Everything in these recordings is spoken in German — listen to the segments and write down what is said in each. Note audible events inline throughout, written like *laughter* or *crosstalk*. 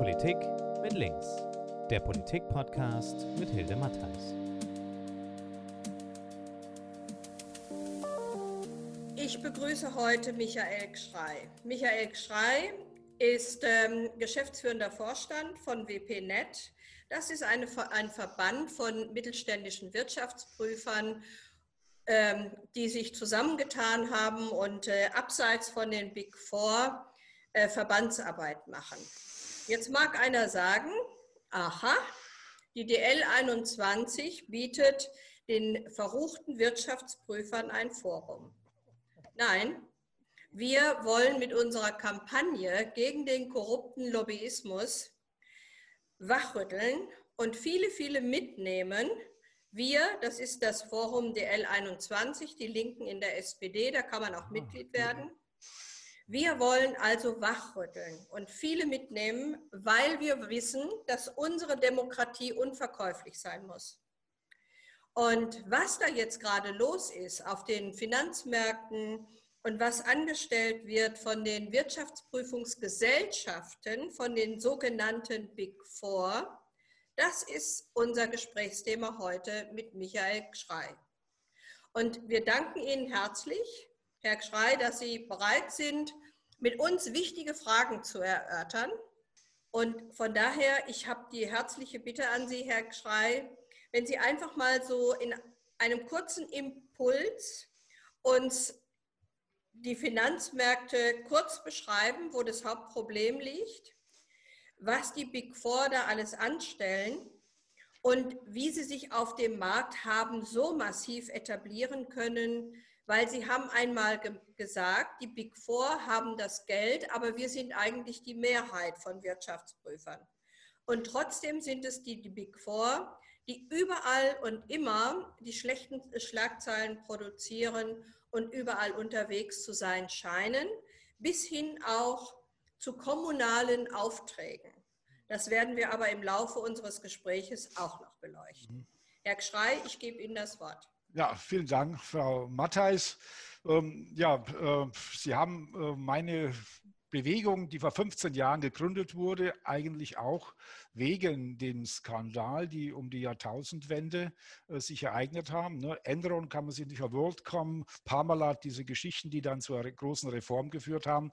Politik mit links. Der Politik-Podcast mit Hilde Mattheis. Ich begrüße heute Michael Gschrei. Michael Gschrei ist ähm, geschäftsführender Vorstand von WPNet. Das ist eine, ein Verband von mittelständischen Wirtschaftsprüfern, ähm, die sich zusammengetan haben und äh, abseits von den Big Four äh, Verbandsarbeit machen. Jetzt mag einer sagen, aha, die DL 21 bietet den verruchten Wirtschaftsprüfern ein Forum. Nein, wir wollen mit unserer Kampagne gegen den korrupten Lobbyismus wachrütteln und viele, viele mitnehmen. Wir, das ist das Forum DL 21, die Linken in der SPD, da kann man auch Mitglied werden. Wir wollen also wachrütteln und viele mitnehmen, weil wir wissen, dass unsere Demokratie unverkäuflich sein muss. Und was da jetzt gerade los ist auf den Finanzmärkten und was angestellt wird von den Wirtschaftsprüfungsgesellschaften, von den sogenannten Big Four, das ist unser Gesprächsthema heute mit Michael Schrei. Und wir danken Ihnen herzlich Herr Schrei, dass Sie bereit sind, mit uns wichtige Fragen zu erörtern. Und von daher, ich habe die herzliche Bitte an Sie, Herr Schrei, wenn Sie einfach mal so in einem kurzen Impuls uns die Finanzmärkte kurz beschreiben, wo das Hauptproblem liegt, was die Big Four da alles anstellen und wie sie sich auf dem Markt haben so massiv etablieren können, weil sie haben einmal ge gesagt, die Big Four haben das Geld, aber wir sind eigentlich die Mehrheit von Wirtschaftsprüfern. Und trotzdem sind es die, die Big Four, die überall und immer die schlechten Schlagzeilen produzieren und überall unterwegs zu sein scheinen, bis hin auch zu kommunalen Aufträgen. Das werden wir aber im Laufe unseres Gespräches auch noch beleuchten. Mhm. Herr Schrei, ich gebe Ihnen das Wort. Ja, vielen Dank, Frau Mattheis. Ähm, ja, äh, Sie haben äh, meine Bewegung, die vor 15 Jahren gegründet wurde, eigentlich auch wegen dem Skandal, die um die Jahrtausendwende äh, sich ereignet haben. Ne? Enron kann man sich nicht auf WorldCom, Parmalat, diese Geschichten, die dann zu einer großen Reform geführt haben.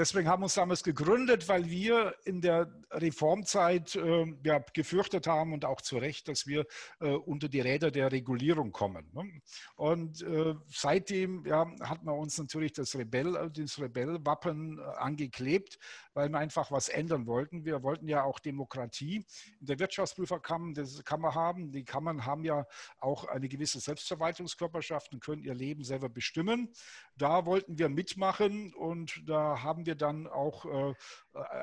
Deswegen haben wir uns damals gegründet, weil wir in der Reformzeit äh, ja, gefürchtet haben und auch zu Recht, dass wir äh, unter die Räder der Regulierung kommen. Ne? Und äh, seitdem ja, hat man uns natürlich das Rebell, das Rebellwappen äh, angeklebt, weil wir einfach was ändern wollten. Wir wollten ja auch Demokratie in der Wirtschaftsprüferkammer Kammer haben. Die Kammern haben ja auch eine gewisse Selbstverwaltungskörperschaft und können ihr Leben selber bestimmen. Da wollten wir mitmachen und da haben wir dann auch äh,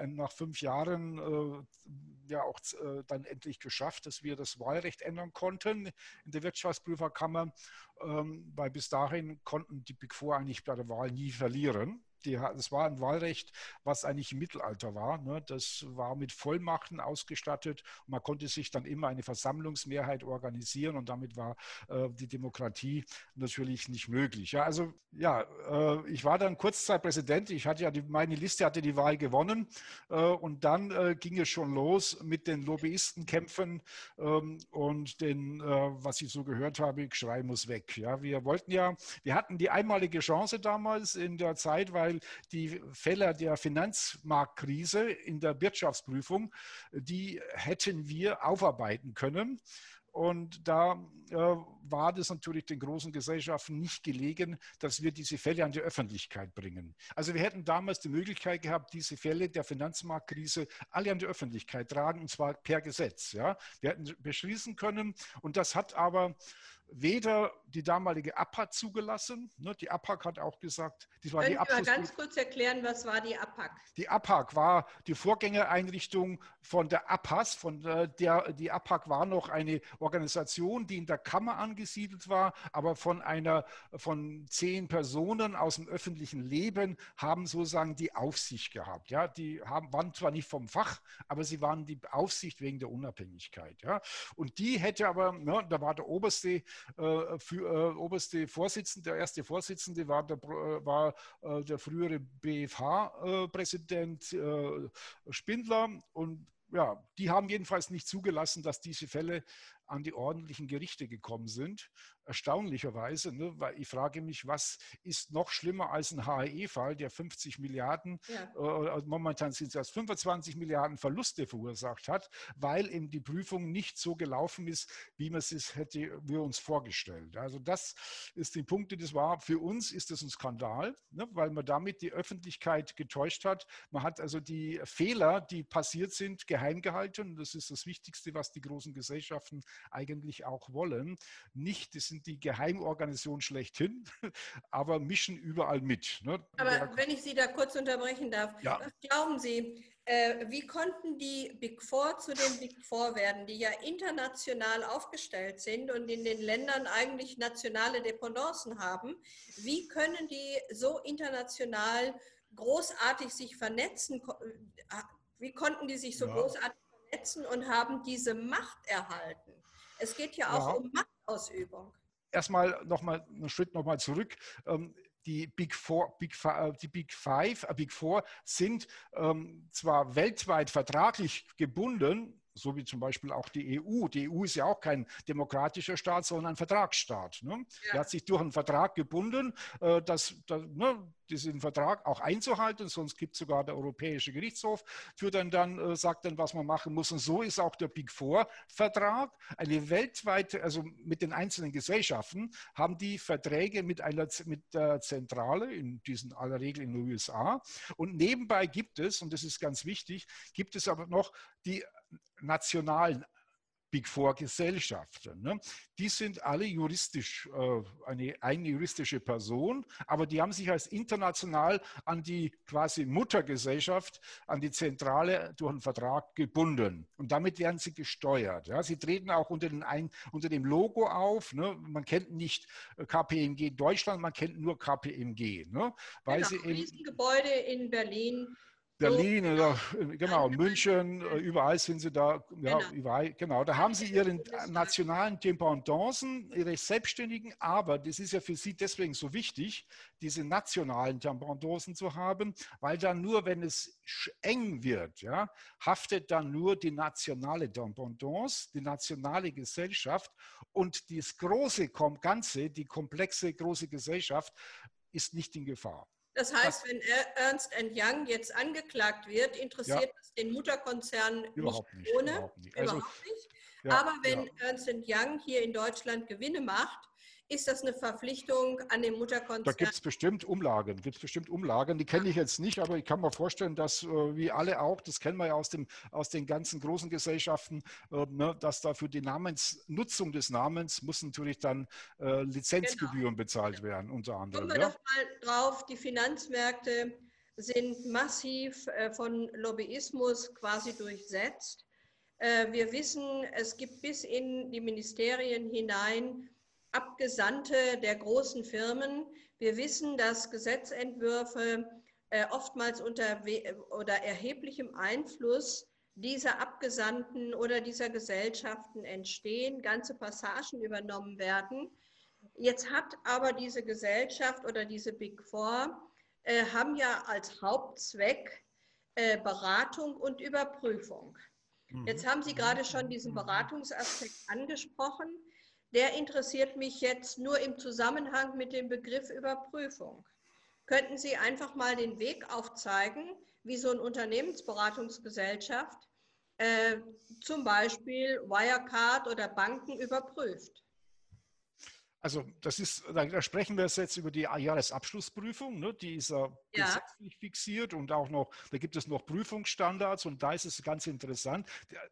nach fünf Jahren äh, ja auch äh, dann endlich geschafft, dass wir das Wahlrecht ändern konnten in der Wirtschaftsprüferkammer, ähm, weil bis dahin konnten die Big Four eigentlich bei der Wahl nie verlieren die, das war ein Wahlrecht, was eigentlich im Mittelalter war. Ne? Das war mit Vollmachten ausgestattet man konnte sich dann immer eine Versammlungsmehrheit organisieren und damit war äh, die Demokratie natürlich nicht möglich. Ja, also ja, äh, ich war dann Kurzzeitpräsident. Ich hatte ja die, meine Liste hatte die Wahl gewonnen äh, und dann äh, ging es schon los mit den Lobbyistenkämpfen ähm, und den, äh, was ich so gehört habe, Schrei muss weg. Ja, wir wollten ja, wir hatten die einmalige Chance damals in der Zeit, weil weil die Fälle der Finanzmarktkrise in der Wirtschaftsprüfung, die hätten wir aufarbeiten können. Und da äh, war das natürlich den großen Gesellschaften nicht gelegen, dass wir diese Fälle an die Öffentlichkeit bringen. Also wir hätten damals die Möglichkeit gehabt, diese Fälle der Finanzmarktkrise alle an die Öffentlichkeit tragen, und zwar per Gesetz. Ja? Wir hätten beschließen können. Und das hat aber weder die damalige APAC zugelassen. Ne, die APAC hat auch gesagt, das war Können die Abschluss. Mal ganz kurz erklären, was war die APAC? Die APAC war die Vorgängereinrichtung von der APAS. Von der, die APAC war noch eine Organisation, die in der Kammer angesiedelt war, aber von einer von zehn Personen aus dem öffentlichen Leben haben sozusagen die Aufsicht gehabt. Ja, die haben, waren zwar nicht vom Fach, aber sie waren die Aufsicht wegen der Unabhängigkeit. Ja, und die hätte aber, ne, da war der oberste für, äh, oberste Vorsitzende, der erste Vorsitzende war der, äh, war, äh, der frühere BFH-Präsident äh, Spindler. Und ja, die haben jedenfalls nicht zugelassen, dass diese Fälle an die ordentlichen Gerichte gekommen sind. Erstaunlicherweise, ne? weil ich frage mich, was ist noch schlimmer als ein HE-Fall, der 50 Milliarden, ja. äh, momentan sind es 25 Milliarden Verluste verursacht hat, weil eben die Prüfung nicht so gelaufen ist, wie man es hätte wir uns vorgestellt. Also das ist die Punkte, das war für uns ist das ein Skandal, ne? weil man damit die Öffentlichkeit getäuscht hat. Man hat also die Fehler, die passiert sind, geheim gehalten. Das ist das Wichtigste, was die großen Gesellschaften eigentlich auch wollen. Nicht, das sind die Geheimorganisationen schlechthin, *laughs* aber mischen überall mit. Ne? Aber ja. wenn ich Sie da kurz unterbrechen darf, ja. was glauben Sie, äh, wie konnten die Big Four zu den Big Four werden, die ja international aufgestellt sind und in den Ländern eigentlich nationale Dependancen haben? Wie können die so international großartig sich vernetzen? Äh, wie konnten die sich so ja. großartig vernetzen und haben diese Macht erhalten? Es geht ja auch ja. um Machtausübung. Erstmal nochmal einen Schritt nochmal zurück. Ähm, die Big Four, Big Five, äh, die Big Five, äh, Big Four sind ähm, zwar weltweit vertraglich gebunden, so wie zum Beispiel auch die EU. Die EU ist ja auch kein demokratischer Staat, sondern ein Vertragsstaat. Ne? Ja. Der hat sich durch einen Vertrag gebunden, äh, dass, dass ne, diesen Vertrag auch einzuhalten, sonst gibt es sogar der Europäische Gerichtshof, für dann, dann äh, sagt dann, was man machen muss. Und so ist auch der Big Four-Vertrag. Eine weltweite, also mit den einzelnen Gesellschaften, haben die Verträge mit einer mit der Zentrale, in diesen aller Regel in den USA. Und nebenbei gibt es, und das ist ganz wichtig, gibt es aber noch die nationalen Big Four Gesellschaften. Ne? Die sind alle juristisch, äh, eine eigene juristische Person, aber die haben sich als international an die quasi Muttergesellschaft, an die Zentrale durch einen Vertrag gebunden. Und damit werden sie gesteuert. Ja? Sie treten auch unter, den ein, unter dem Logo auf. Ne? Man kennt nicht KPMG Deutschland, man kennt nur KPMG. Ne? Weil genau, sie eben, Gebäude in Berlin Berlin, oder, genau, München, äh, überall sind sie da, ja, genau. überall, genau, da haben sie ihren nationalen Dependancen, ihre Selbstständigen, aber das ist ja für sie deswegen so wichtig, diese nationalen Dependancen zu haben, weil dann nur, wenn es eng wird, ja, haftet dann nur die nationale Dependance, die nationale Gesellschaft und das große Ganze, die komplexe große Gesellschaft ist nicht in Gefahr. Das heißt, wenn Ernst Young jetzt angeklagt wird, interessiert ja. es den Mutterkonzern überhaupt nicht, ohne. Überhaupt nicht. Also, überhaupt nicht. Ja, Aber wenn ja. Ernst Young hier in Deutschland Gewinne macht, ist das eine Verpflichtung an den Mutterkonzern? Da gibt es bestimmt Umlagen, gibt bestimmt Umlagen. Die kenne ich jetzt nicht, aber ich kann mir vorstellen, dass äh, wie alle auch, das kennen wir ja aus, dem, aus den ganzen großen Gesellschaften, äh, ne, dass da für die Namensnutzung des Namens muss natürlich dann äh, Lizenzgebühren genau. bezahlt werden, unter anderem. Kommen wir ja? doch mal drauf, die Finanzmärkte sind massiv von Lobbyismus quasi durchsetzt. Wir wissen, es gibt bis in die Ministerien hinein Abgesandte der großen Firmen. Wir wissen, dass Gesetzentwürfe äh, oftmals unter oder erheblichem Einfluss dieser Abgesandten oder dieser Gesellschaften entstehen, ganze Passagen übernommen werden. Jetzt hat aber diese Gesellschaft oder diese Big Four äh, haben ja als Hauptzweck äh, Beratung und Überprüfung. Jetzt haben Sie gerade schon diesen Beratungsaspekt angesprochen der interessiert mich jetzt nur im Zusammenhang mit dem Begriff Überprüfung. Könnten Sie einfach mal den Weg aufzeigen, wie so eine Unternehmensberatungsgesellschaft äh, zum Beispiel Wirecard oder Banken überprüft? Also das ist, da sprechen wir jetzt über die Jahresabschlussprüfung, ne? die ist ja gesetzlich fixiert und auch noch, da gibt es noch Prüfungsstandards und da ist es ganz interessant.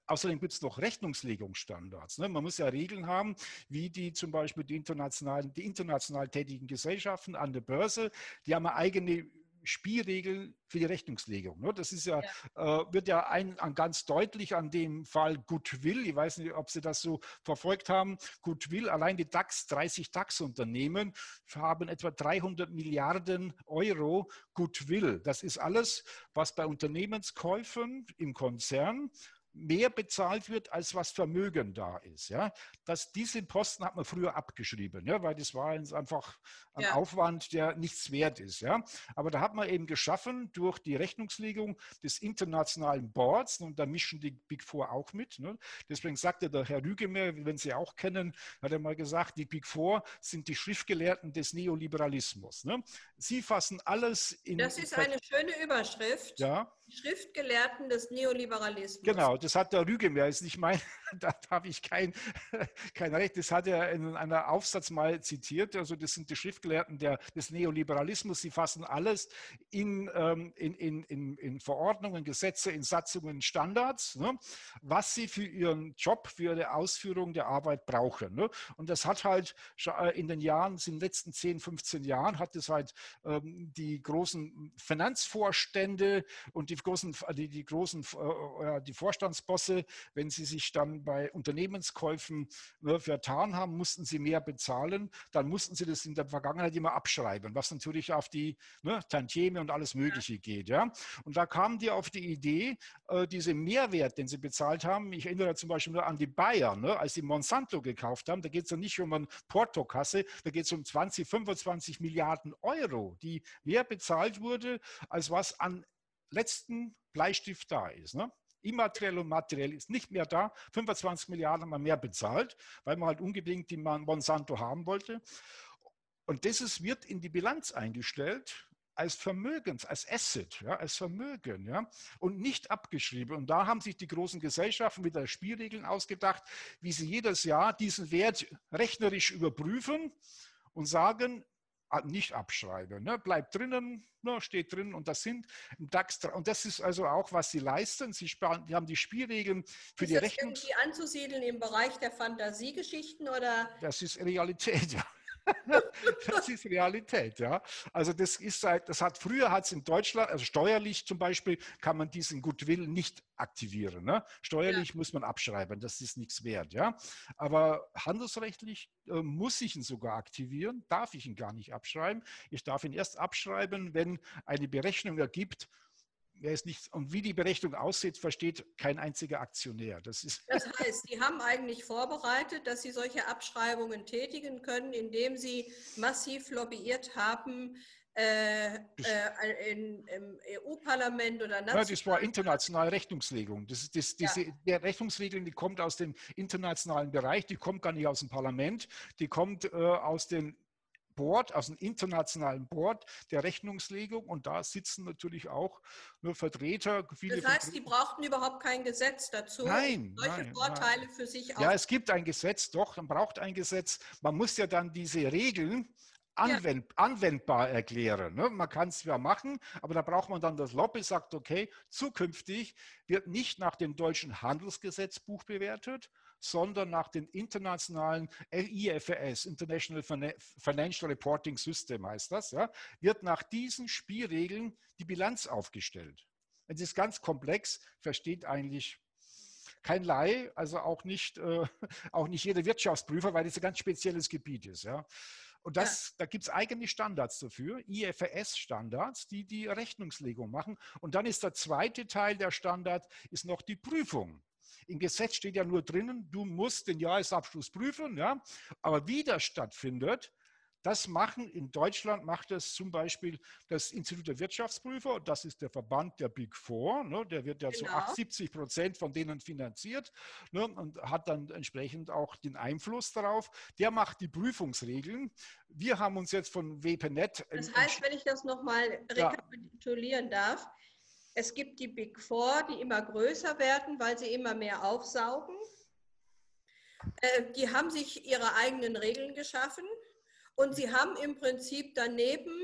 Außerdem gibt es noch Rechnungslegungsstandards. Ne? Man muss ja Regeln haben, wie die zum Beispiel die internationalen, die international tätigen Gesellschaften an der Börse, die haben eine eigene Spielregeln für die Rechnungslegung. Ne? Das ist ja, ja. Äh, wird ja ein, ein, ganz deutlich an dem Fall Goodwill. Ich weiß nicht, ob Sie das so verfolgt haben. Goodwill, allein die DAX, 30 DAX-Unternehmen haben etwa 300 Milliarden Euro Goodwill. Das ist alles, was bei Unternehmenskäufen im Konzern mehr bezahlt wird, als was Vermögen da ist. Ja? Das, diese Posten hat man früher abgeschrieben, ja? weil das war einfach ein ja. Aufwand, der nichts wert ist. Ja? Aber da hat man eben geschaffen durch die Rechnungslegung des internationalen Boards, und da mischen die Big Four auch mit. Ne? Deswegen sagte der Herr Rügemer, wenn Sie auch kennen, hat er mal gesagt, die Big Four sind die Schriftgelehrten des Neoliberalismus. Ne? Sie fassen alles in. Das ist eine schöne Überschrift. Ja. Schriftgelehrten des Neoliberalismus. Genau, das hat der Rügemeyer, ist nicht mein, *laughs* da habe ich kein, *laughs* kein Recht, das hat er in einem Aufsatz mal zitiert, also das sind die Schriftgelehrten der, des Neoliberalismus, sie fassen alles in, ähm, in, in, in, in Verordnungen, Gesetze, in Satzungen, Standards, ne, was sie für ihren Job, für ihre Ausführung der Arbeit brauchen. Ne. Und das hat halt äh, in den Jahren, in den letzten 10, 15 Jahren, hat es halt ähm, die großen Finanzvorstände und die die großen, die, die großen äh, die Vorstandsbosse, wenn sie sich dann bei Unternehmenskäufen ne, vertan haben, mussten sie mehr bezahlen. Dann mussten sie das in der Vergangenheit immer abschreiben, was natürlich auf die ne, Tantieme und alles Mögliche geht. Ja? Und da kamen die auf die Idee, äh, diese Mehrwert, den sie bezahlt haben, ich erinnere zum Beispiel nur an die Bayern, ne, als sie Monsanto gekauft haben, da geht es ja nicht um eine Portokasse, da geht es um 20, 25 Milliarden Euro, die mehr bezahlt wurde, als was an letzten Bleistift da ist. Ne? Immateriell und materiell ist nicht mehr da. 25 Milliarden haben wir mehr bezahlt, weil man halt unbedingt die Monsanto haben wollte. Und das wird in die Bilanz eingestellt als Vermögens, als Asset, ja, als Vermögen, ja, und nicht abgeschrieben. Und da haben sich die großen Gesellschaften wieder Spielregeln ausgedacht, wie sie jedes Jahr diesen Wert rechnerisch überprüfen und sagen, nicht abschreiben. Ne? Bleibt drinnen, ne? steht drin und das sind im DAX. Und das ist also auch, was sie leisten. Sie sparen, die haben die Spielregeln für ist die Rechnung. Ist das irgendwie anzusiedeln im Bereich der Fantasiegeschichten oder? Das ist Realität, *laughs* ja. *laughs* das ist Realität, ja. Also das ist seit, das hat früher hat es in Deutschland, also steuerlich zum Beispiel, kann man diesen Goodwill nicht aktivieren. Ne? Steuerlich ja. muss man abschreiben, das ist nichts wert, ja. Aber handelsrechtlich äh, muss ich ihn sogar aktivieren, darf ich ihn gar nicht abschreiben. Ich darf ihn erst abschreiben, wenn eine Berechnung ergibt, er ist nicht, und wie die Berechnung aussieht, versteht kein einziger Aktionär. Das, ist das heißt, Sie haben eigentlich vorbereitet, dass Sie solche Abschreibungen tätigen können, indem Sie massiv lobbyiert haben, äh, äh, in, im EU-Parlament oder national. Ja, das war internationale Rechnungslegung. Das, das, diese, ja. Der Rechnungsregelung, die kommt aus dem internationalen Bereich, die kommt gar nicht aus dem Parlament, die kommt äh, aus den Board, aus einem internationalen Board der Rechnungslegung und da sitzen natürlich auch nur Vertreter. Viele das heißt, Vertreter. die brauchten überhaupt kein Gesetz dazu, nein, solche nein, Vorteile nein. für sich Ja, es gibt ein Gesetz, doch, man braucht ein Gesetz. Man muss ja dann diese Regeln anwend, ja. anwendbar erklären. Ne? Man kann es zwar machen, aber da braucht man dann das Lobby, sagt, okay, zukünftig wird nicht nach dem deutschen Handelsgesetzbuch bewertet, sondern nach dem internationalen IFRS, International Financial Reporting System heißt das, ja, wird nach diesen Spielregeln die Bilanz aufgestellt. Es ist ganz komplex, versteht eigentlich kein Laie, also auch nicht, äh, *laughs* auch nicht jeder Wirtschaftsprüfer, weil das ein ganz spezielles Gebiet ist. Ja. Und das, ja. da gibt es eigene Standards dafür, IFRS-Standards, die die Rechnungslegung machen. Und dann ist der zweite Teil der Standard, ist noch die Prüfung. Im Gesetz steht ja nur drinnen, du musst den Jahresabschluss prüfen, ja. Aber wie das stattfindet, das machen in Deutschland macht das zum Beispiel das Institut der Wirtschaftsprüfer, das ist der Verband der Big Four, ne, der wird ja genau. zu 78 Prozent von denen finanziert ne, und hat dann entsprechend auch den Einfluss darauf. Der macht die Prüfungsregeln. Wir haben uns jetzt von WPNet. Das heißt, wenn ich das nochmal rekapitulieren ja. darf, es gibt die Big Four, die immer größer werden, weil sie immer mehr aufsaugen. Äh, die haben sich ihre eigenen Regeln geschaffen und sie haben im Prinzip daneben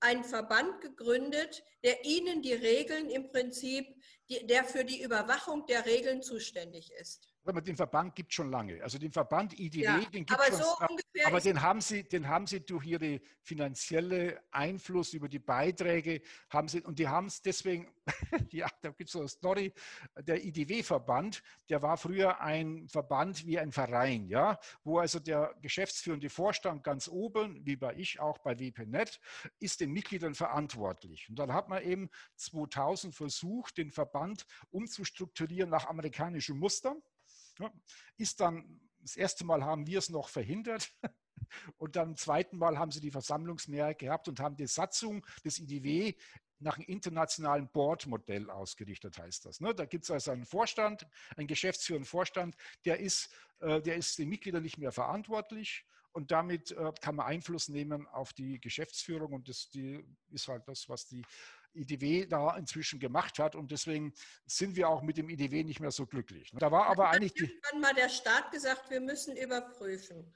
einen Verband gegründet, der ihnen die Regeln im Prinzip, der für die Überwachung der Regeln zuständig ist. Aber den Verband gibt es schon lange. Also den Verband IDW, Ja, den gibt es schon. so ungefähr aber den haben, Sie, den haben Sie durch Ihre finanzielle Einfluss über die Beiträge, haben Sie, und die haben es deswegen, *laughs* ja, da gibt es so eine Story, der IDW-Verband, der war früher ein Verband wie ein Verein, ja, wo also der geschäftsführende Vorstand ganz oben, wie bei ich auch bei WPNet, ist den Mitgliedern verantwortlich. Und dann hat man eben 2000 versucht, den Verband umzustrukturieren nach amerikanischem Muster. Ist dann, das erste Mal haben wir es noch verhindert. *laughs* Und dann im zweiten Mal haben sie die Versammlungsmehrheit gehabt und haben die Satzung des IDW nach einem internationalen Board-Modell ausgerichtet, heißt das. Ne? Da gibt es also einen Vorstand, einen geschäftsführenden Vorstand, der ist, äh, der ist den Mitgliedern nicht mehr verantwortlich und damit äh, kann man Einfluss nehmen auf die Geschäftsführung und das die, ist halt das, was die IDW da inzwischen gemacht hat und deswegen sind wir auch mit dem IDW nicht mehr so glücklich. Da war aber eigentlich die, Irgendwann mal der Staat gesagt, wir müssen überprüfen.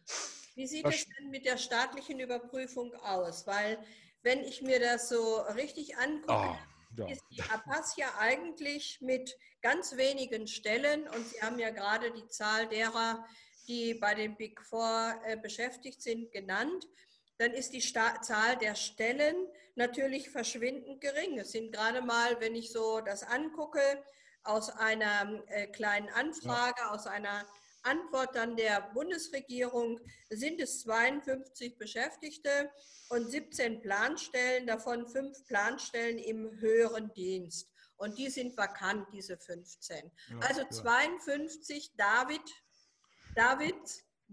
Wie sieht Das es denn mit der staatlichen Überprüfung aus? Weil, wenn ich mir das so richtig angucke, Ah, ja. ist die APAS ja eigentlich mit ganz wenigen Stellen und Sie haben ja gerade die Zahl derer, die bei den Big Four äh, beschäftigt sind, genannt. Dann ist die Sta Zahl der Stellen natürlich verschwindend gering. Es sind gerade mal, wenn ich so das angucke, aus einer äh, kleinen Anfrage, aus einer Antwort dann der Bundesregierung sind es 52 Beschäftigte und 17 Planstellen, davon fünf Planstellen im höheren Dienst. Und die sind vakant, diese 15. Ja, also ja. 52 David, David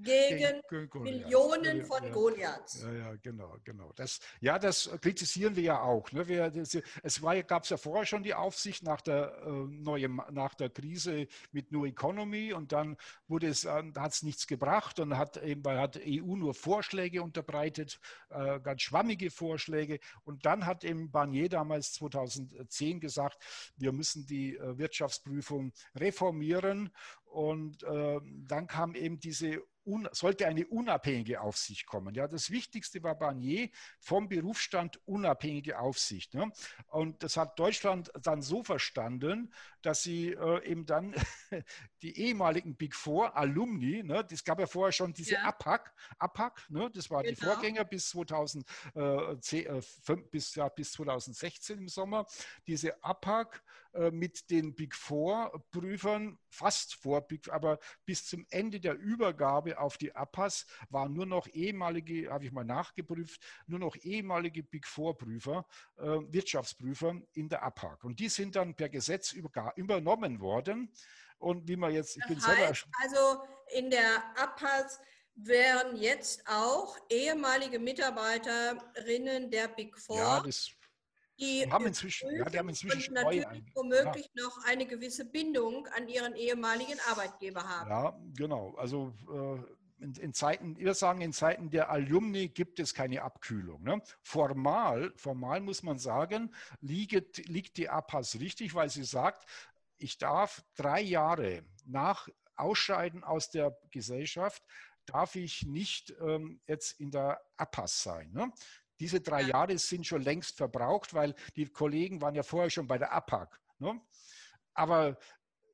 gegen Gegen Goliath. Millionen von ja. Goliaths. Ja, ja, genau, genau. Das, ja, das kritisieren wir ja auch. Ne? Wir, das, es gab es ja vorher schon die Aufsicht nach der, äh, neue, nach der Krise mit New Economy und dann wurde es, äh, hat es nichts gebracht und hat eben, weil hat EU nur Vorschläge unterbreitet, äh, ganz schwammige Vorschläge und dann hat eben Barnier damals 2010 gesagt, wir müssen die äh, Wirtschaftsprüfung reformieren und äh, dann kam eben diese un, sollte eine unabhängige Aufsicht kommen. Ja, das Wichtigste war Barnier vom Berufsstand unabhängige Aufsicht. Ne? Und das hat Deutschland dann so verstanden, dass sie äh, eben dann *laughs* die ehemaligen Big Four Alumni, ne, das gab ja vorher schon diese Ja. APAC, APAC, ne, das war die Genau. Vorgänger bis 2010, äh, fünf- bis, ja, bis 2016 im Sommer, diese APAC äh, mit den Big Four Prüfern fast vor Big, aber bis zum Ende der Übergabe auf die APAS waren nur noch ehemalige, habe ich mal nachgeprüft, nur noch ehemalige Big Four Prüfer, äh, Wirtschaftsprüfer in der APAC. Und die sind dann per Gesetz übernommen worden. Und wie man jetzt, ich bin Das selber heißt also, in der APAS wären jetzt auch ehemalige Mitarbeiterinnen der Big Four, ja, das die haben inzwischen, ja, die haben inzwischen und natürlich ein- womöglich noch eine gewisse Bindung an ihren ehemaligen Arbeitgeber haben. Ja, genau. Also äh, in, in Zeiten, wir sagen, in Zeiten der Alumni gibt es keine Abkühlung. Ne? Formal, formal muss man sagen, liegt, liegt die APAS richtig, weil sie sagt, ich darf drei Jahre nach Ausscheiden aus der Gesellschaft, darf ich nicht ähm, jetzt in der APAS sein. Ne? Diese drei Ja. Jahre sind schon längst verbraucht, weil die Kollegen waren ja vorher schon bei der APAC. Ne? Aber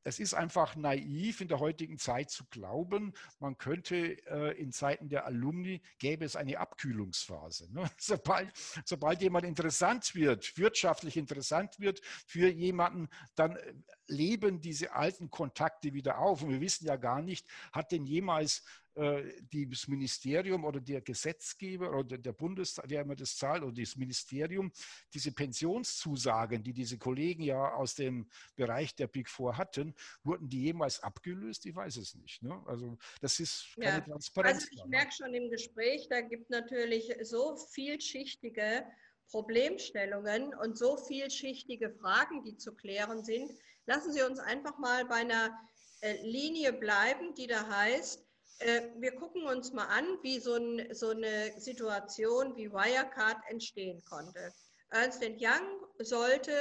es ist einfach naiv in der heutigen Zeit zu glauben, man könnte äh, in Zeiten der Alumni, gäbe es eine Abkühlungsphase. Ne? *laughs* Sobald, sobald jemand interessant wird, wirtschaftlich interessant wird für jemanden, dann äh, leben diese alten Kontakte wieder auf. Und wir wissen ja gar nicht, hat denn jemals äh, das Ministerium oder der Gesetzgeber oder der Bundestag, wer immer das zahlt, oder das Ministerium, diese Pensionszusagen, die diese Kollegen ja aus dem Bereich der Big Four hatten, wurden die jemals abgelöst? Ich weiß es nicht. Ne? Also das ist keine Ja. Transparenz. Also ich ne? merke schon im Gespräch, da gibt natürlich so vielschichtige Problemstellungen und so vielschichtige Fragen, die zu klären sind. Lassen Sie uns einfach mal bei einer äh, Linie bleiben, die da heißt, äh, wir gucken uns mal an, wie so, ein, so eine Situation wie Wirecard entstehen konnte. Ernst Young sollte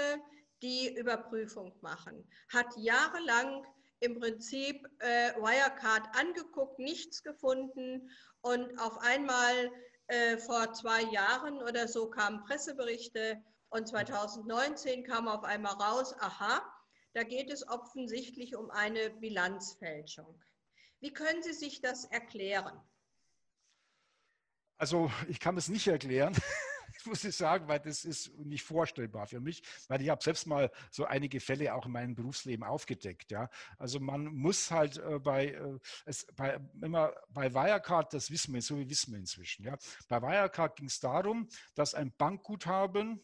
die Überprüfung machen, hat jahrelang im Prinzip äh, Wirecard angeguckt, nichts gefunden und auf einmal äh, vor zwei Jahren oder so kamen Presseberichte und 2019 kam auf einmal raus, aha, Da geht es offensichtlich um eine Bilanzfälschung. Wie können Sie sich das erklären? Also ich kann es nicht erklären. *laughs* muss ich sagen, weil das ist nicht vorstellbar für mich, weil ich habe selbst mal so einige Fälle auch in meinem Berufsleben aufgedeckt. Ja. Also man muss halt äh, bei, äh, es, bei, immer bei Wirecard, das wissen wir, so wie wissen wir inzwischen. Ja. Bei Wirecard ging es darum, dass ein Bankguthaben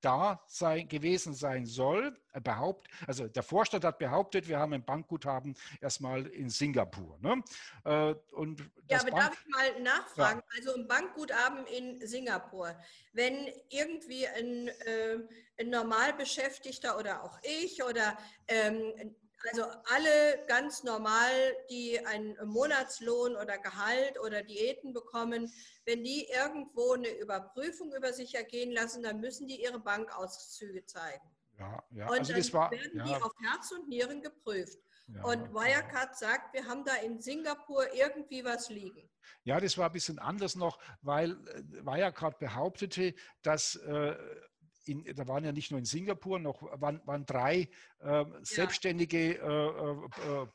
da sein, gewesen sein soll. Behaupt, also der Vorstand hat behauptet, wir haben ein Bankguthaben erstmal in Singapur. Ne? Äh, und ja, aber Bank, darf ich mal nachfragen? Ja. Also ein Bankguthaben in Singapur. Wenn irgendwie ein, äh, ein Normalbeschäftigter oder auch ich oder ähm, also alle ganz normal, die einen Monatslohn oder Gehalt oder Diäten bekommen, wenn die irgendwo eine Überprüfung über sich ergehen lassen, dann müssen die ihre Bankauszüge zeigen. Ja, ja. Und also dann war, werden ja. die auf Herz und Nieren geprüft. Ja, und Wirecard sagt, wir haben da in Singapur irgendwie was liegen. Ja, das war ein bisschen anders noch, weil äh, Wirecard behauptete, dass äh, in, da waren ja nicht nur in Singapur, noch waren, waren drei äh, selbstständige äh, äh,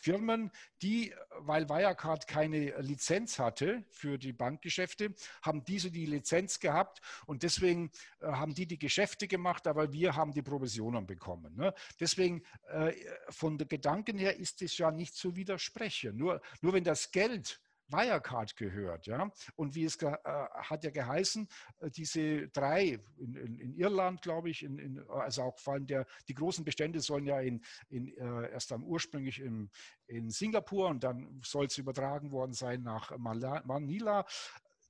Firmen, die, weil Wirecard keine Lizenz hatte für die Bankgeschäfte, haben diese die Lizenz gehabt und deswegen äh, haben die die Geschäfte gemacht, aber wir haben die Provisionen bekommen. Ne? Deswegen äh, von der Gedanken her ist es ja nicht zu widersprechen. Nur, nur wenn das Geld Wirecard gehört. Ja? Und wie es äh, hat ja geheißen, äh, diese drei in, in, in Irland, glaube ich, in, also auch vor allem der, die großen Bestände sollen ja in, äh, erst dann ursprünglich im, in Singapur und dann soll es übertragen worden sein nach Manila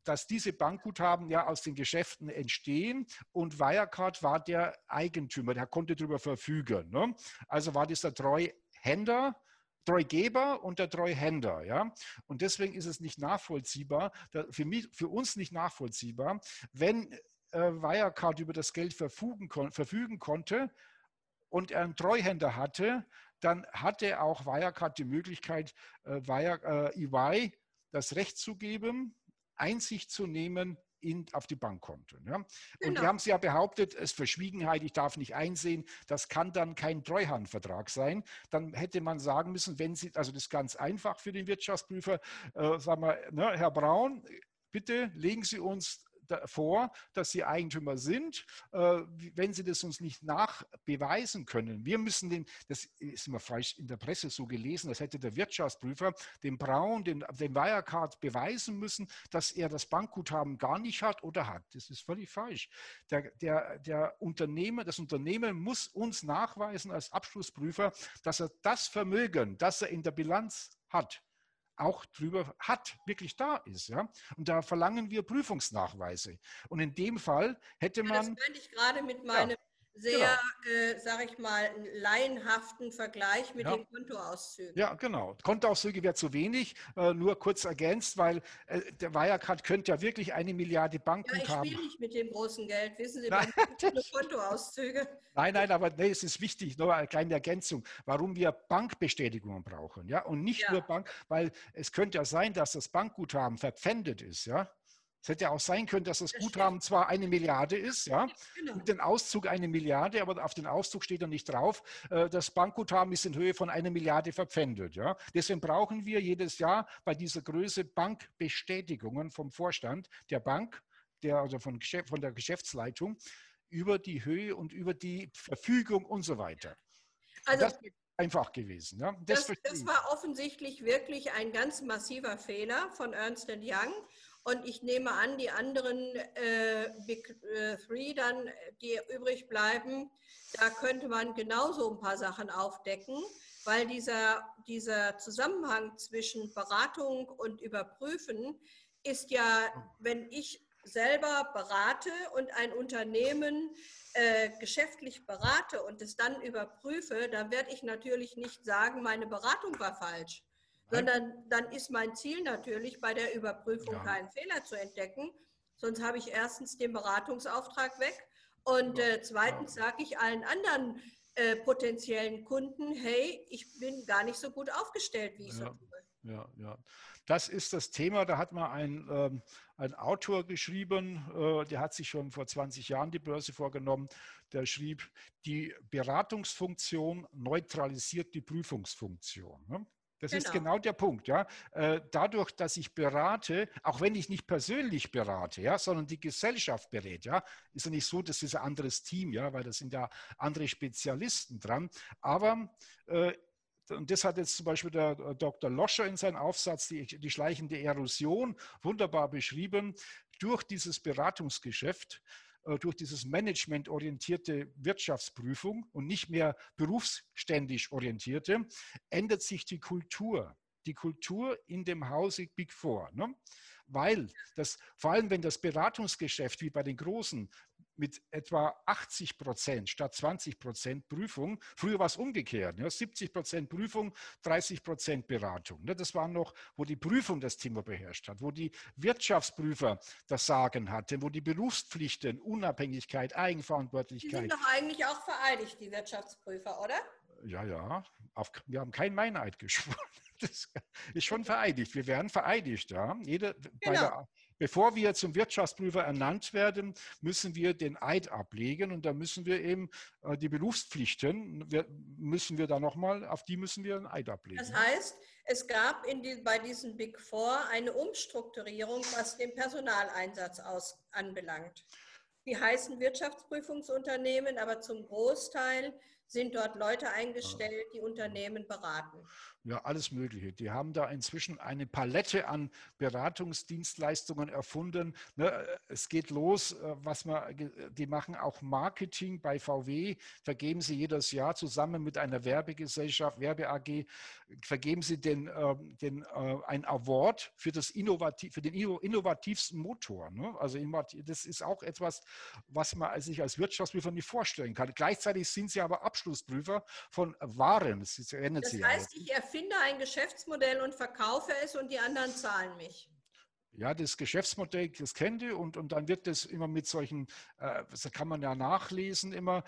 dass diese Bankguthaben ja aus den Geschäften entstehen und Wirecard war der Eigentümer, der konnte darüber verfügen. Ne? Also war dieser Treuhänder Treugeber und der Treuhänder. Ja? Und deswegen ist es nicht nachvollziehbar, für, mich, für uns nicht nachvollziehbar, wenn äh, Wirecard über das Geld verfügen, verfügen konnte und er einen Treuhänder hatte, dann hatte auch Wirecard die Möglichkeit, äh, Wire, äh, EY das Recht zu geben, Einsicht zu nehmen in, auf die Bankkonten. Ja? Und genau. die haben es ja behauptet, es Verschwiegenheit, ich darf nicht einsehen, das kann dann kein Treuhandvertrag sein. Dann hätte man sagen müssen, wenn Sie, also das ist ganz einfach für den Wirtschaftsprüfer, äh, sagen wir, ne, Herr Braun, bitte legen Sie uns vor, dass sie Eigentümer sind, äh, wenn sie das uns nicht nachbeweisen können. Wir müssen den, das ist immer falsch in der Presse so gelesen, das hätte der Wirtschaftsprüfer dem Braun, dem, dem Wirecard beweisen müssen, dass er das Bankguthaben gar nicht hat oder hat. Das ist völlig falsch. Der, der, der Unternehmer, das Unternehmen muss uns nachweisen als Abschlussprüfer, dass er das Vermögen, das er in der Bilanz hat, auch drüber hat, wirklich da ist. Ja? Und da verlangen wir Prüfungsnachweise. Und in dem Fall hätte man. Ja, das meine ich gerade mit meinem ja sehr, genau. äh, sage ich mal, laienhaften Vergleich mit ja. den Kontoauszügen. Ja, genau. Kontoauszüge wäre zu wenig, äh, nur kurz ergänzt, weil äh, der Wirecard könnte ja wirklich eine Milliarde Banken ja, ich haben. Ich spiele nicht mit dem großen Geld, wissen Sie, *laughs* nein, Kontoauszüge. Nein, nein, aber nee, es ist wichtig, nur eine kleine Ergänzung, warum wir Bankbestätigungen brauchen, ja, und nicht ja. nur Bank, weil es könnte ja sein, dass das Bankguthaben verpfändet ist, ja. Es hätte auch sein können, dass das, das Guthaben stimmt. zwar eine Milliarde ist, ja, genau. mit dem Auszug eine Milliarde, aber auf den Auszug steht da nicht drauf. Äh, das Bankguthaben ist in Höhe von einer Milliarde verpfändet. Ja. Deswegen brauchen wir jedes Jahr bei dieser Größe Bankbestätigungen vom Vorstand der Bank, der, also von, von der Geschäftsleitung, über die Höhe und über die Verfügung und so weiter. Also, das ist einfach gewesen. Ja. Das, das, das war offensichtlich wirklich ein ganz massiver Fehler von Ernst Young. Und ich nehme an, die anderen äh, Big äh, Three dann, die übrig bleiben, da könnte man genauso ein paar Sachen aufdecken, weil dieser, dieser Zusammenhang zwischen Beratung und Überprüfen ist ja, wenn ich selber berate und ein Unternehmen äh, geschäftlich berate und es dann überprüfe, dann werde ich natürlich nicht sagen, meine Beratung war falsch sondern dann ist mein Ziel natürlich bei der Überprüfung ja. keinen Fehler zu entdecken. Sonst habe ich erstens den Beratungsauftrag weg und äh, zweitens sage ich allen anderen äh, potenziellen Kunden, hey, ich bin gar nicht so gut aufgestellt, wie ich ja. so tue. ja, ja. Das ist das Thema. Da hat mal ein, ähm, ein Autor geschrieben, äh, der hat sich schon vor 20 Jahren die Börse vorgenommen. Der schrieb, die Beratungsfunktion neutralisiert die Prüfungsfunktion. Ne? Das genau. ist genau der Punkt. Ja. Äh, dadurch, dass ich berate, auch wenn ich nicht persönlich berate, ja, sondern die Gesellschaft berät, ja, ist ja nicht so, das ist ein anderes Team, ja, weil da sind ja andere Spezialisten dran. Aber äh, und das hat jetzt zum Beispiel der äh, Dr. Loscher in seinem Aufsatz, die, die schleichende Erosion, wunderbar beschrieben. Durch dieses Beratungsgeschäft durch dieses managementorientierte Wirtschaftsprüfung und nicht mehr berufsständisch orientierte, ändert sich die Kultur. Die Kultur in dem Hause Big Four. Ne? Weil das, vor allem wenn das Beratungsgeschäft wie bei den großen mit etwa 80 Prozent statt 20 Prozent Prüfung. Früher war es umgekehrt. Ja, 70 Prozent Prüfung, 30 Prozent Beratung. Ne, das war noch, wo die Prüfung das Thema beherrscht hat, wo die Wirtschaftsprüfer das Sagen hatten, wo die Berufspflichten, Unabhängigkeit, Eigenverantwortlichkeit. Die sind doch eigentlich auch vereidigt, die Wirtschaftsprüfer, oder? Ja, ja. Auf, wir haben kein Meineid *laughs* geschworen. Das ist schon vereidigt. Wir werden vereidigt. Ja. Jede, genau. Bevor wir zum Wirtschaftsprüfer ernannt werden, müssen wir den Eid ablegen und da müssen wir eben äh, die Berufspflichten, müssen wir da nochmal, auf die müssen wir einen Eid ablegen. Das heißt, es gab die, bei diesen Big Four eine Umstrukturierung, was den Personaleinsatz aus, anbelangt. Die heißen Wirtschaftsprüfungsunternehmen, aber zum Großteil sind dort Leute eingestellt, die Unternehmen beraten. Ja, alles Mögliche. Die haben da inzwischen eine Palette an Beratungsdienstleistungen erfunden. Ne, es geht los, äh, was man, die machen auch Marketing bei VW, vergeben sie jedes Jahr zusammen mit einer Werbegesellschaft, Werbe AG, vergeben sie den, ähm, den, äh, ein Award für, das Innovativ, für den innovativsten Motor. Ne? Also das ist auch etwas, was man sich als Wirtschaftsprüfer nicht vorstellen kann. Gleichzeitig sind sie aber Abschlussprüfer von Waren. Das, das heißt, ich erfinde ein Geschäftsmodell und verkaufe es und die anderen zahlen mich. Ja, das Geschäftsmodell, das kennt ihr und, und dann wird das immer mit solchen, äh, das kann man ja nachlesen immer,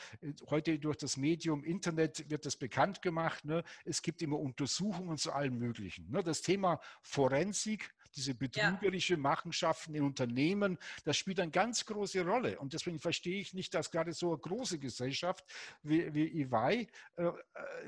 heute durch das Medium Internet wird das bekannt gemacht. Ne? Es gibt immer Untersuchungen zu allem Möglichen. Ne? Das Thema Forensik, diese betrügerische Machenschaften in Unternehmen, das spielt eine ganz große Rolle. Und deswegen verstehe ich nicht, dass gerade so eine große Gesellschaft wie, wie EY äh,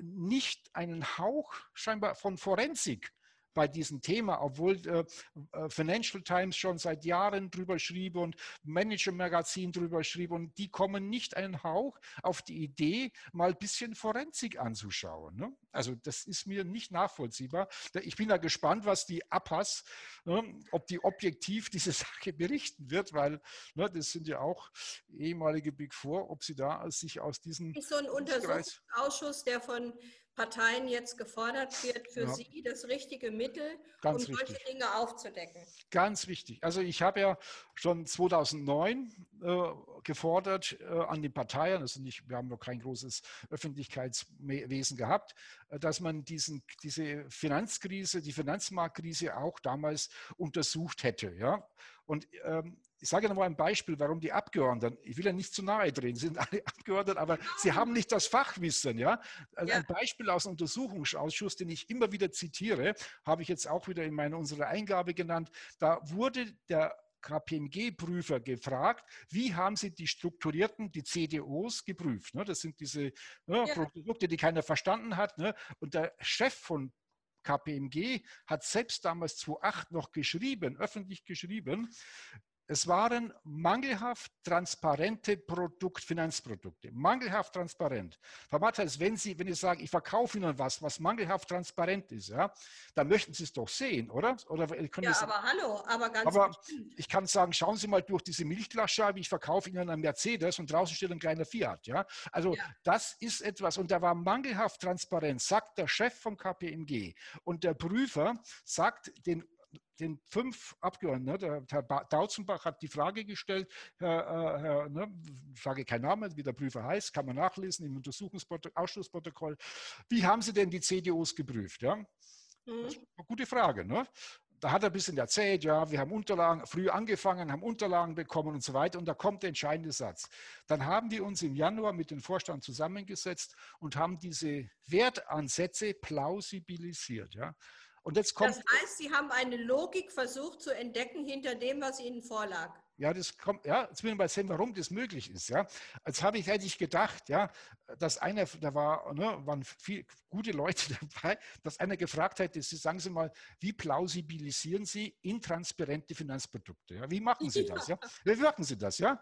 nicht einen Hauch scheinbar von Forensik bei diesem Thema, obwohl äh, äh, Financial Times schon seit Jahren drüber schrieb und Manager Magazin drüber schrieb und die kommen nicht einen Hauch auf die Idee, mal ein bisschen Forensik anzuschauen. Ne? Also das ist mir nicht nachvollziehbar. Ich bin da gespannt, was die APAS, ne, ob die objektiv *laughs* diese Sache berichten wird, weil ne, das sind ja auch ehemalige Big Four, ob sie da sich aus diesen... Ist so ein Untersuchungsausschuss, der von Parteien jetzt gefordert wird, für ja. sie das richtige Mittel, Ganz um solche richtig. Dinge aufzudecken. Ganz wichtig. Also ich habe ja schon 2009 äh, gefordert äh, an die Parteien, also nicht, wir haben noch kein großes Öffentlichkeitswesen gehabt, äh, dass man diesen, diese Finanzkrise, die Finanzmarktkrise auch damals untersucht hätte. Ja? Und ähm, ich sage mal ein Beispiel, warum die Abgeordneten, ich will ja nicht zu nahe drehen, sind alle *laughs* Abgeordnete, aber sie haben nicht das Fachwissen. Ja? Also ja. Ein Beispiel aus dem Untersuchungsausschuss, den ich immer wieder zitiere, habe ich jetzt auch wieder in meiner unserer Eingabe genannt. Da wurde der KPMG-Prüfer gefragt, wie haben Sie die strukturierten, die CDOs geprüft? Ne? Das sind diese ne, ja. Produkte, die keiner verstanden hat. Ne? Und der Chef von KPMG hat selbst damals 2008 noch geschrieben, öffentlich geschrieben, es waren mangelhaft transparente Produkt, Finanzprodukte. Mangelhaft transparent. Frau Matthias, wenn Sie, wenn Sie sagen, ich verkaufe Ihnen was, was mangelhaft transparent ist, ja, dann möchten Sie es doch sehen, oder? oder ja, Sie, aber hallo, aber ganz Aber bestimmt. ich kann sagen, schauen Sie mal durch diese Milchglasscheibe, ich verkaufe Ihnen einen Mercedes und draußen steht ein kleiner Fiat, ja. Also ja. das ist etwas, und da war mangelhaft transparent, sagt der Chef von KPMG. Und der Prüfer sagt den den fünf Abgeordneten, ne, Herr Dautzenbach hat die Frage gestellt, Herr, äh, Herr, ne, ich sage keinen Namen, wie der Prüfer heißt, kann man nachlesen im Untersuchungsausschussprotokoll. Wie haben Sie denn die CDUs geprüft? Ja? Mhm. gute Frage. Ne? Da hat er ein bisschen erzählt, ja, wir haben Unterlagen, früh angefangen, haben Unterlagen bekommen und so weiter. Und da kommt der entscheidende Satz. Dann haben wir uns im Januar mit dem Vorstand zusammengesetzt und haben diese Wertansätze plausibilisiert. Ja. Und jetzt kommt. Das heißt, Sie haben eine Logik versucht zu entdecken hinter dem, was Ihnen vorlag. Ja, das kommt, ja, jetzt will ich mal sehen, warum das möglich ist. Ja, als habe ich, hätte ich gedacht, ja, dass einer, da war, ne, waren viele gute Leute *laughs* dabei, dass einer gefragt hätte, Sie sagen Sie mal, wie plausibilisieren Sie intransparente Finanzprodukte? Ja? Wie machen Sie das? Ja? Wie machen Sie das? Ja?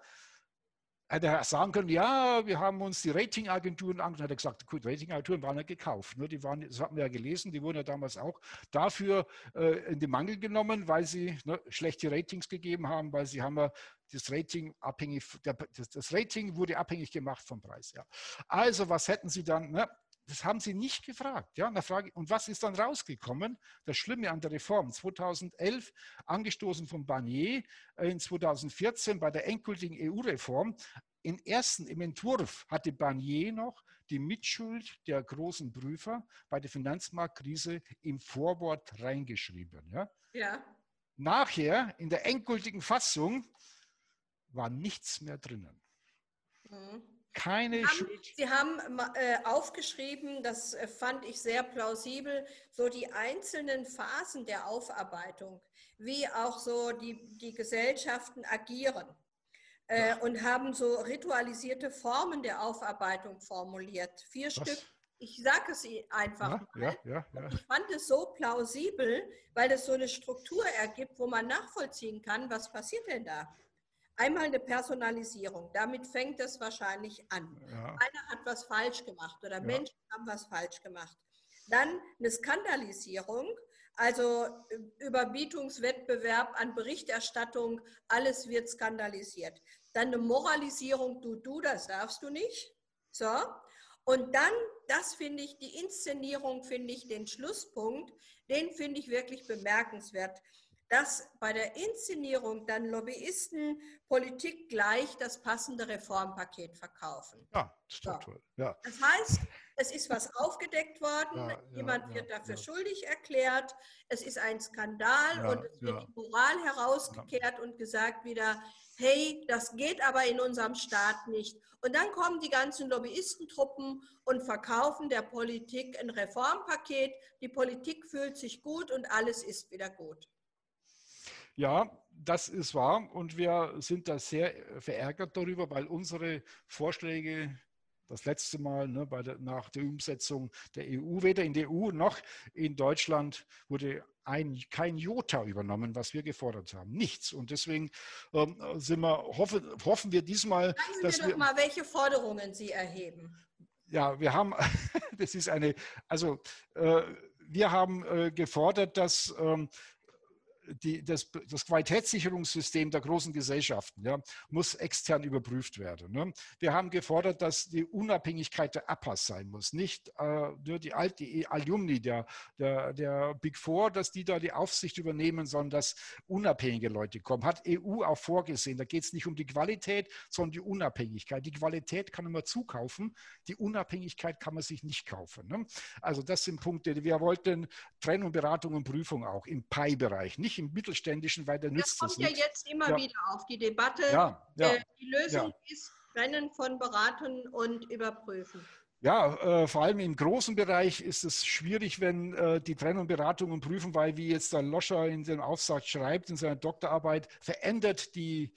Hätte er sagen können, ja, wir haben uns die Ratingagenturen angeschaut. Hat er gesagt, gut, Ratingagenturen waren ja gekauft. Ne? Die waren, das hatten wir ja gelesen, die wurden ja damals auch dafür äh, in den Mangel genommen, weil sie ne, schlechte Ratings gegeben haben, weil sie haben ja das Rating abhängig, der, das, das, Rating wurde abhängig gemacht vom Preis. Ja. Also was hätten sie dann? Ne? Das haben sie nicht gefragt. Ja, Frage, und was ist dann rausgekommen? Das Schlimme an der Reform 2011, angestoßen von Barnier, äh, in 2014 bei der endgültigen EU-Reform. Im ersten, im Entwurf hatte Barnier noch die Mitschuld der großen Prüfer bei der Finanzmarktkrise im Vorwort reingeschrieben. Ja? ja. Nachher, in der endgültigen Fassung, war nichts mehr drinnen. Mhm keine Sie haben, Schuld. Sie haben äh, aufgeschrieben, das äh, fand ich sehr plausibel, so die einzelnen Phasen der Aufarbeitung, wie auch so die, die Gesellschaften agieren. Äh, ja. Und haben so ritualisierte Formen der Aufarbeitung formuliert. Vier was? Stück. Ich sage es einfach. Ja, ja, ich fand es so plausibel, weil es so eine Struktur ergibt, wo man nachvollziehen kann, was passiert denn da. Einmal eine Personalisierung, damit fängt es wahrscheinlich an. Ja. Einer hat was falsch gemacht oder ja. Menschen haben was falsch gemacht. Dann eine Skandalisierung, also Überbietungswettbewerb an Berichterstattung, alles wird skandalisiert. Dann eine Moralisierung, du, du, das darfst du nicht. So. Und dann, das finde ich, die Inszenierung finde ich, den Schlusspunkt, den finde ich wirklich bemerkenswert dass bei der Inszenierung dann Lobbyisten Politik gleich das passende Reformpaket verkaufen. Ja, doch so. Ja. Das heißt, es ist was aufgedeckt worden, ja, jemand ja, wird dafür schuldig erklärt, es ist ein Skandal und es wird die Moral herausgekehrt und gesagt wieder, hey, das geht aber in unserem Staat nicht. Und dann kommen die ganzen Lobbyistentruppen und verkaufen der Politik ein Reformpaket. Die Politik fühlt sich gut und alles ist wieder gut. Ja, das ist wahr und wir sind da sehr verärgert darüber, weil unsere Vorschläge das letzte Mal ne, der, nach der Umsetzung der EU, weder in der EU noch in Deutschland wurde ein, kein Jota übernommen, was wir gefordert haben. Nichts. Und deswegen ähm, sind wir, hoffe, hoffen wir diesmal. Sagen Sie dass mir doch mal, welche Forderungen Sie erheben. Ja, wir haben, *laughs* das ist eine, also äh, wir haben äh, gefordert, dass ähm, die, das, das, Qualitätssicherungssystem der großen Gesellschaften ja, muss extern überprüft werden. Ne? Wir haben gefordert, dass die Unabhängigkeit der APAS sein muss, nicht äh, nur die, alte die Alumni der, der, der, Big Four, dass die da die Aufsicht übernehmen, sondern dass unabhängige Leute kommen. Hat EU auch vorgesehen. Da geht es nicht um die Qualität, sondern die Unabhängigkeit. Die Qualität kann man zukaufen, die Unabhängigkeit kann man sich nicht kaufen. Ne? Also das sind Punkte, die wir wollten, Trennung, Beratung und Prüfung auch im PI-Bereich, nicht nicht im mittelständischen, weil der nützt das kommt ja jetzt immer ja. wieder auf die Debatte. Ja, ja, äh, die Lösung ist Trennen von Beraten und Überprüfen. Ja, äh, vor allem im großen Bereich ist es schwierig, wenn äh, die Trennung, Beratung und Prüfen, weil wie jetzt der Loscher in dem Aufsatz schreibt, in seiner Doktorarbeit, verändert die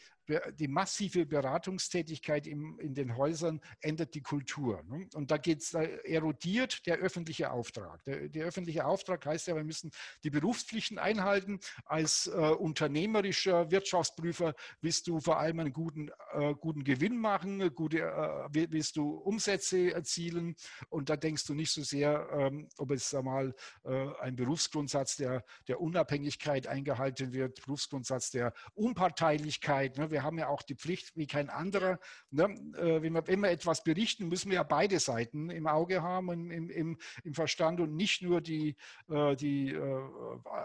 die massive Beratungstätigkeit im, in den Häusern ändert die Kultur. Ne? Und da geht es, da erodiert der öffentliche Auftrag. Der, der, öffentliche Auftrag heißt ja, wir müssen die Berufspflichten einhalten. Als äh, unternehmerischer Wirtschaftsprüfer willst du vor allem einen guten, äh, guten Gewinn machen, gute, äh, willst du Umsätze erzielen. Und da denkst du nicht so sehr, ähm, ob es einmal äh, ein Berufsgrundsatz der, der Unabhängigkeit eingehalten wird, Berufsgrundsatz der Unparteilichkeit. Ne? Wir haben ja auch die Pflicht wie kein anderer. Ne? Äh, wenn, wir, wenn wir etwas berichten, müssen wir ja beide Seiten im Auge haben und im, im, im Verstand und nicht nur die, äh, die äh,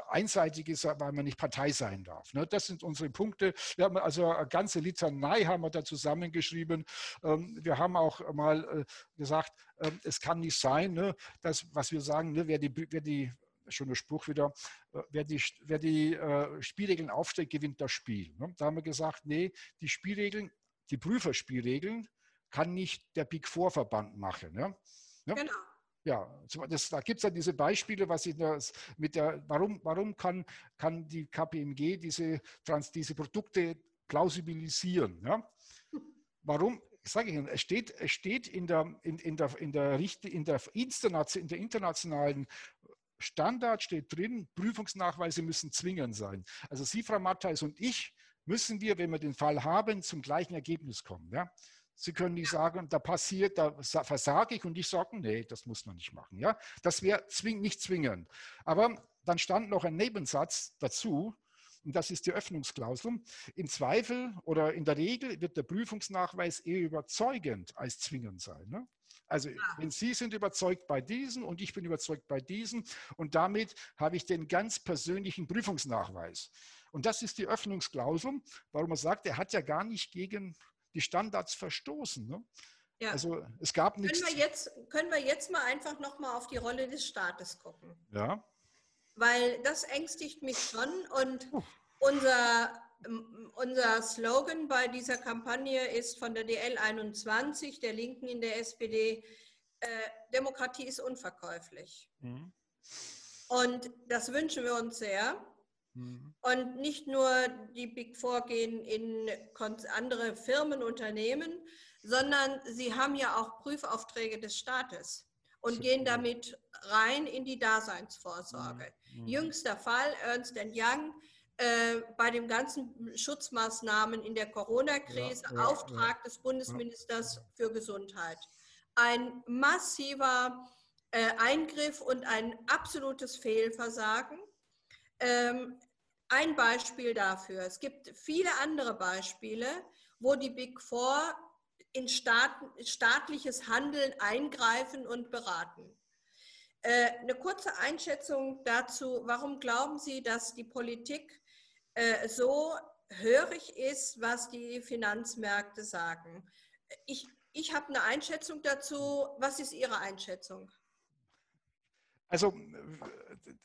einseitige, weil man nicht Partei sein darf. Ne? Das sind unsere Punkte. Wir haben also eine ganze Litanei haben wir da zusammengeschrieben. Ähm, wir haben auch mal gesagt, ähm, es kann nicht sein, ne, dass, was wir sagen, wer die, wer die schöner Spruch wieder, äh, wer die, wer die äh, Spielregeln aufstellt, gewinnt das Spiel. Ne? Da haben wir gesagt, nee, die Spielregeln, die Prüferspielregeln kann nicht der Big Four Verband machen. Ja? Ja? Genau. Ja, das, da gibt es ja diese Beispiele, was ich das mit der, warum, warum kann, kann die KPMG diese, Trans, diese Produkte plausibilisieren? Ja? Warum? Sage ich Ihnen, es steht, es steht in, der, in, in, der, in, der, in, der, in der internationalen Standard steht drin, Prüfungsnachweise müssen zwingend sein. Also Sie, Frau Matthijs und ich, müssen wir, wenn wir den Fall haben, zum gleichen Ergebnis kommen. Ja? Sie können nicht sagen, da passiert, da versage ich und ich sage, nee, das muss man nicht machen. Ja? Das wäre zwing, nicht zwingend. Aber dann stand noch ein Nebensatz dazu, und das ist die Öffnungsklausel. Im Zweifel oder in der Regel wird der Prüfungsnachweis eher überzeugend als zwingend sein. Ne? Also wenn Sie sind überzeugt bei diesen und ich bin überzeugt bei diesen und damit habe ich den ganz persönlichen Prüfungsnachweis. Und das ist die Öffnungsklausel, warum er sagt, er hat ja gar nicht gegen die Standards verstoßen. Ne? Ja. Also es gab nichts. Können wir jetzt, können wir jetzt mal einfach nochmal auf die Rolle des Staates gucken? Ja. Weil das ängstigt mich schon und unser, unser Slogan bei dieser Kampagne ist von der DL 21, der Linken in der SPD, äh, Demokratie ist unverkäuflich. Mhm. Und das wünschen wir uns sehr. Mhm. Und nicht nur die Big Four gehen in andere Firmen, Unternehmen, sondern sie haben ja auch Prüfaufträge des Staates und gehen damit rein in die Daseinsvorsorge. Mhm. Jüngster Fall, Ernst Young, äh, bei den ganzen Schutzmaßnahmen in der Corona-Krise, ja, ja, Auftrag ja. des Bundesministers für Gesundheit. Ein massiver äh, Eingriff und ein absolutes Fehlversagen. Ähm, ein Beispiel dafür. Es gibt viele andere Beispiele, wo die Big Four in Staat, staatliches Handeln eingreifen und beraten. Äh, eine kurze Einschätzung dazu, warum glauben Sie, dass die Politik äh, so hörig ist, was die Finanzmärkte sagen? Ich, ich habe eine Einschätzung dazu. Was ist Ihre Einschätzung? Also,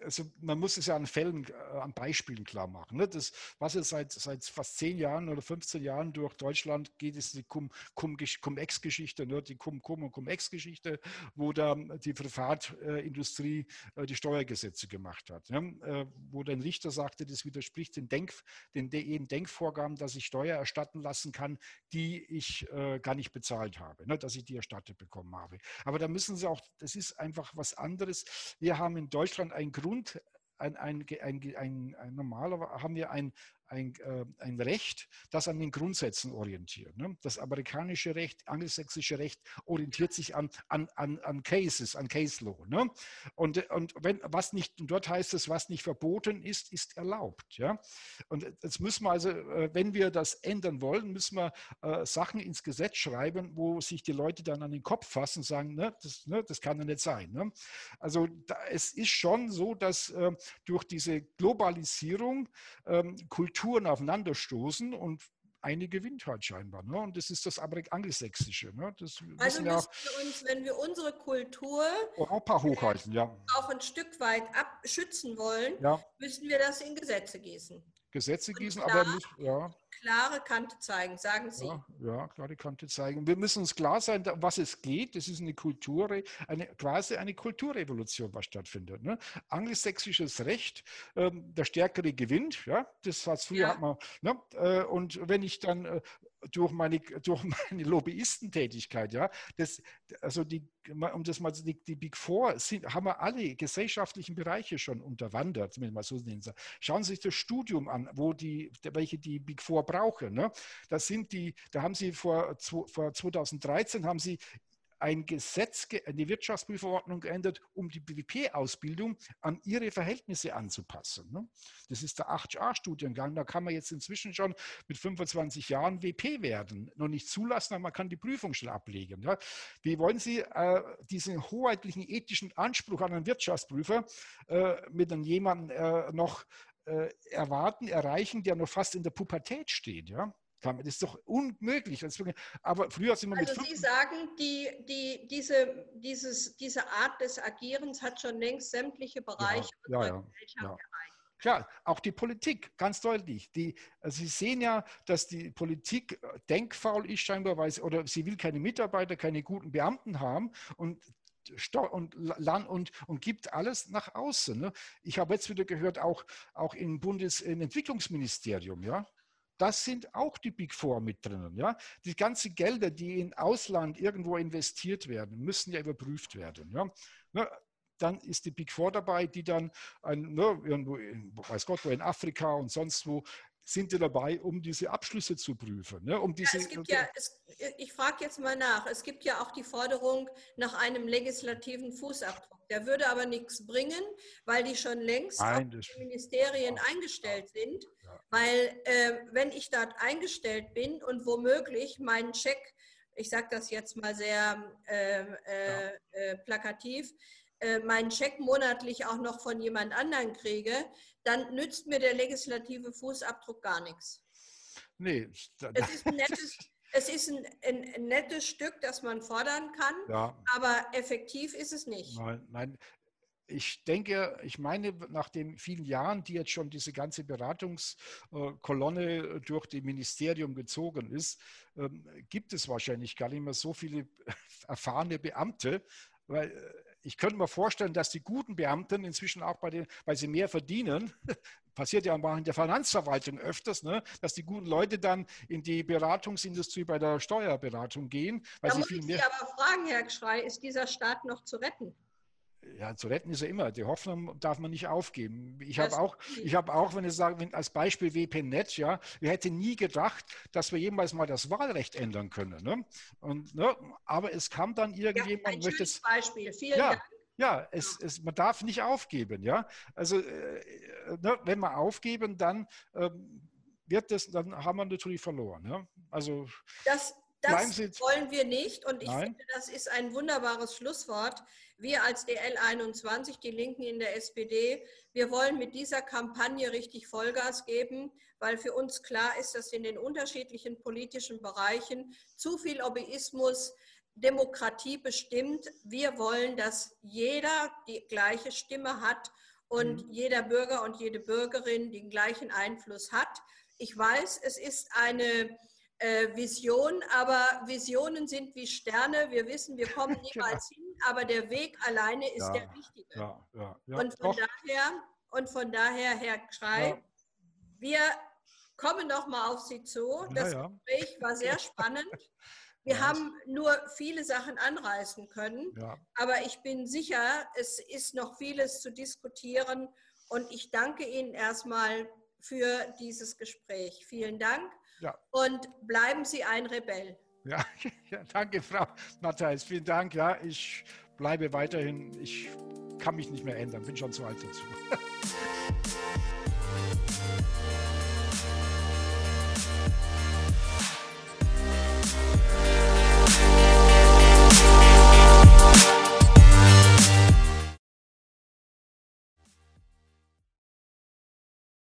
also man muss es ja an Fällen, äh, an Beispielen klar machen. Ne? Das, was jetzt seit, seit fast zehn Jahren oder 15 Jahren durch Deutschland geht, ist die Cum-Ex-Geschichte, ne? die Cum-Cum und Cum-Ex-Geschichte, wo da die Privatindustrie äh, die Steuergesetze gemacht hat. Ne? Äh, wo ein Richter sagte, das widerspricht den, Denk, den, den Denkvorgaben, dass ich Steuer erstatten lassen kann, die ich äh, gar nicht bezahlt habe, ne? dass ich die erstattet bekommen habe. Aber da müssen Sie auch, das ist einfach was anderes wir haben in Deutschland einen Grund, ein, ein, ein, ein, ein normaler haben wir ein, ein, äh, ein Recht, das an den Grundsätzen orientiert. Ne? Das amerikanische Recht, angelsächsische Recht orientiert sich an, an, an, an Cases, an Case Law. Ne? Und, und wenn was nicht, und dort heißt es, was nicht verboten ist, ist erlaubt. Ja? Und jetzt müssen wir also, äh, wenn wir das ändern wollen, müssen wir äh, Sachen ins Gesetz schreiben, wo sich die Leute dann an den Kopf fassen und sagen, ne, das, ne, das kann ja nicht sein. Ne? Also da, es ist schon so, dass äh, durch diese Globalisierung ähm, Kultur Kulturen aufeinanderstoßen und eine gewinnt halt scheinbar. Ne? Und das ist das Angelsächsische. Ne? Das also müssen wir uns, wenn wir unsere Kultur Europa hochhalten, ja. auch ein Stück weit abschützen wollen, ja. müssen wir das in Gesetze gießen. Gesetze gießen, klar, aber nicht, ja. Klare Kante zeigen, sagen Sie. Ja, ja, klare Kante zeigen. Wir müssen uns klar sein, was es geht. Das ist eine Kultur, eine, quasi eine Kulturrevolution, was stattfindet. Ne? Angelsächsisches Recht, ähm, der Stärkere gewinnt, ja, das hat früher ja. hat man, ne? Äh, und wenn ich dann äh, durch meine, *laughs* durch meine Lobbyistentätigkeit, ja, das, also die, um das mal, die, die Big Four sind, haben wir alle gesellschaftlichen Bereiche schon unterwandert, wenn man so nennen soll. Schauen Sie sich das Studium an, wo die, welche die Big Four brauchen. Ne? Das sind die, da haben Sie vor, vor 2013 haben Sie ein Gesetz, eine Wirtschaftsprüfverordnung geändert, um die BWP-Ausbildung an ihre Verhältnisse anzupassen. Ne? Das ist der 8a-Studiengang. Da kann man jetzt inzwischen schon mit 25 Jahren WP werden. Noch nicht zulassen, aber man kann die Prüfung schon ablegen. Wie wollen Sie äh, diesen hoheitlichen ethischen Anspruch an einen Wirtschaftsprüfer äh, mit einem jemanden äh, noch äh, erwarten, erreichen, der noch fast in der Pubertät steht? Ja? Das ist doch unmöglich. Aber früher sind wir also mit. Also Sie sagen, die, die, diese, dieses, diese Art des Agierens hat schon längst sämtliche Bereiche ja, ja, ja, Gesellschaft ja. erreicht. Klar, auch die Politik, ganz deutlich. Die, also Sie sehen ja, dass die Politik äh, denkfaul ist scheinbar, weil sie, oder sie will keine Mitarbeiter, keine guten Beamten haben. Und und, Land und, und gibt alles nach außen. Ne? Ich habe jetzt wieder gehört, auch, auch im Bundesentwicklungsministerium, ja, das sind auch die Big Four mit drinnen. Ja? Die ganzen Gelder, die in Ausland irgendwo investiert werden, müssen ja überprüft werden. Ja? Ne? Dann ist die Big Four dabei, die dann ein, ne, irgendwo, in, weiß Gott, wo in Afrika und sonst wo sind die dabei, um diese Abschlüsse zu prüfen. Ne? Um diese, ja, es gibt ja, es, ich frage jetzt mal nach, es gibt ja auch die Forderung nach einem legislativen Fußabdruck. Der würde aber nichts bringen, weil die schon längst Nein, auf die Ministerien ja, eingestellt sind. Ja. Weil äh, wenn ich dort eingestellt bin und womöglich meinen Check, ich sage das jetzt mal sehr äh, äh, äh plakativ, äh, meinen Scheck monatlich auch noch von jemand anderen kriege, dann nützt mir der legislative Fußabdruck gar nichts. Nee. Es ist ein nettes, es ist ein, ein, ein, nettes Stück, das man fordern kann, ja. aber effektiv ist es nicht. Nein, nein. Ich denke, ich meine, nach den vielen Jahren, die jetzt schon diese ganze Beratungskolonne durch das Ministerium gezogen ist, ähm, gibt es wahrscheinlich gar nicht mehr so viele *laughs* erfahrene Beamte, weil äh, ich könnte mir vorstellen, dass die guten Beamten inzwischen auch bei den, weil sie mehr verdienen, *laughs* passiert ja auch in der Finanzverwaltung öfters, ne, dass die guten Leute dann in die Beratungsindustrie bei der Steuerberatung gehen. Weil da sie muss viel ich mehr Sie aber fragen, Herr Schrei, ist dieser Staat noch zu retten? Ja, zu retten ist er immer. Die Hoffnung darf man nicht aufgeben. Ich habe auch, ich habe auch, wenn ich sage, wenn, als Beispiel WPNet, ja, wir hätten nie gedacht, dass wir jemals mal das Wahlrecht ändern können. Ne? Und, ne, aber es kam dann irgendjemand. Ja, ein möchte es, Beispiel. Vielen ja, Dank. Ja, es, es, man darf nicht aufgeben. Ja, also äh, ne, wenn wir aufgeben, dann ähm, wird das, dann haben wir natürlich verloren. Ja? Also das, das wollen wir nicht und ich Nein. finde, das ist ein wunderbares Schlusswort. Wir als DL21, die Linken in der SPD, wir wollen mit dieser Kampagne richtig Vollgas geben, weil für uns klar ist, dass in den unterschiedlichen politischen Bereichen zu viel Lobbyismus Demokratie bestimmt. Wir wollen, dass jeder die gleiche Stimme hat und mhm. jeder Bürger und jede Bürgerin den gleichen Einfluss hat. Ich weiß, es ist eine äh, Vision, aber Visionen sind wie Sterne. Wir wissen, wir kommen *laughs* niemals hin, aber der Weg alleine ist ja, der richtige. Ja, ja, und, von daher, und von daher, Herr Schrei, wir kommen noch mal auf Sie zu. Das Gespräch war sehr spannend. *laughs* Wir haben nur viele Sachen anreißen können, aber ich bin sicher, es ist noch vieles zu diskutieren und ich danke Ihnen erstmal für dieses Gespräch. Vielen Dank. Ja. Und bleiben Sie ein Rebell. Ja, *laughs* ja, danke, Frau Matthäus. Vielen Dank. Ja, ich bleibe weiterhin. Ich kann mich nicht mehr ändern. Bin schon zu alt dazu. *laughs*